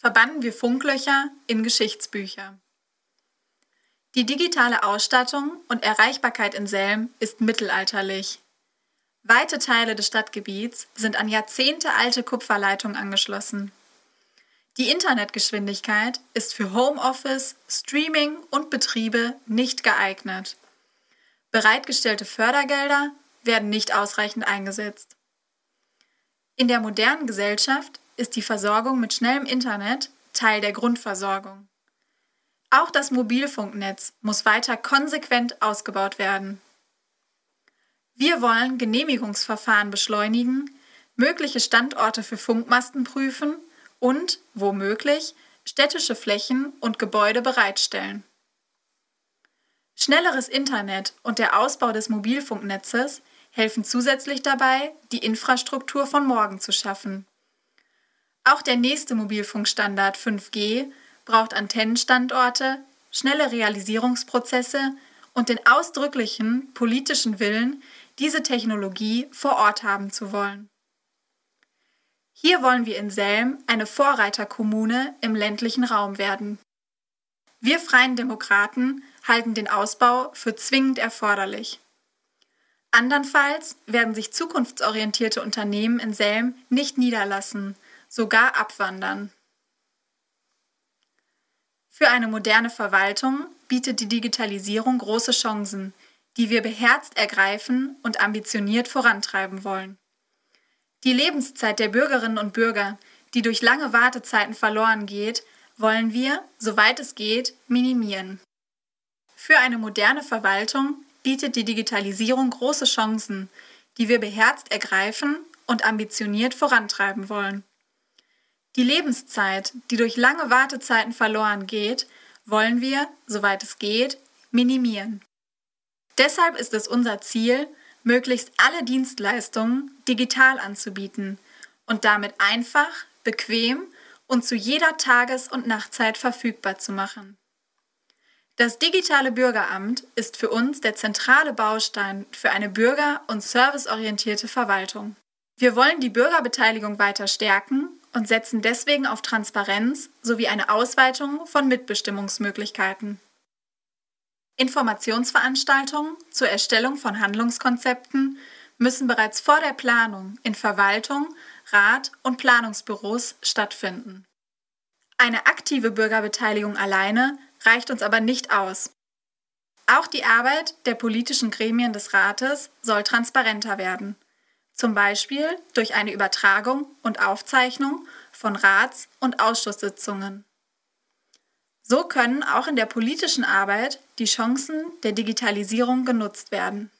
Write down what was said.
verbannen wir Funklöcher in Geschichtsbücher. Die digitale Ausstattung und Erreichbarkeit in Selm ist mittelalterlich. Weite Teile des Stadtgebiets sind an jahrzehntealte Kupferleitungen angeschlossen. Die Internetgeschwindigkeit ist für Homeoffice, Streaming und Betriebe nicht geeignet. Bereitgestellte Fördergelder werden nicht ausreichend eingesetzt. In der modernen Gesellschaft ist die Versorgung mit schnellem Internet Teil der Grundversorgung. Auch das Mobilfunknetz muss weiter konsequent ausgebaut werden. Wir wollen Genehmigungsverfahren beschleunigen, mögliche Standorte für Funkmasten prüfen und, womöglich, städtische Flächen und Gebäude bereitstellen. Schnelleres Internet und der Ausbau des Mobilfunknetzes helfen zusätzlich dabei, die Infrastruktur von morgen zu schaffen. Auch der nächste Mobilfunkstandard 5G braucht Antennenstandorte, schnelle Realisierungsprozesse und den ausdrücklichen politischen Willen, diese Technologie vor Ort haben zu wollen. Hier wollen wir in Selm eine Vorreiterkommune im ländlichen Raum werden. Wir Freien Demokraten halten den Ausbau für zwingend erforderlich. Andernfalls werden sich zukunftsorientierte Unternehmen in Selm nicht niederlassen, sogar abwandern. Für eine moderne Verwaltung bietet die Digitalisierung große Chancen, die wir beherzt ergreifen und ambitioniert vorantreiben wollen. Die Lebenszeit der Bürgerinnen und Bürger, die durch lange Wartezeiten verloren geht, wollen wir, soweit es geht, minimieren. Für eine moderne Verwaltung bietet die Digitalisierung große Chancen, die wir beherzt ergreifen und ambitioniert vorantreiben wollen. Die Lebenszeit, die durch lange Wartezeiten verloren geht, wollen wir, soweit es geht, minimieren. Deshalb ist es unser Ziel, möglichst alle Dienstleistungen digital anzubieten und damit einfach, bequem und zu jeder Tages- und Nachtzeit verfügbar zu machen. Das digitale Bürgeramt ist für uns der zentrale Baustein für eine bürger- und serviceorientierte Verwaltung. Wir wollen die Bürgerbeteiligung weiter stärken und setzen deswegen auf Transparenz sowie eine Ausweitung von Mitbestimmungsmöglichkeiten. Informationsveranstaltungen zur Erstellung von Handlungskonzepten müssen bereits vor der Planung in Verwaltung, Rat und Planungsbüros stattfinden. Eine aktive Bürgerbeteiligung alleine reicht uns aber nicht aus. Auch die Arbeit der politischen Gremien des Rates soll transparenter werden, zum Beispiel durch eine Übertragung und Aufzeichnung von Rats- und Ausschusssitzungen. So können auch in der politischen Arbeit die Chancen der Digitalisierung genutzt werden.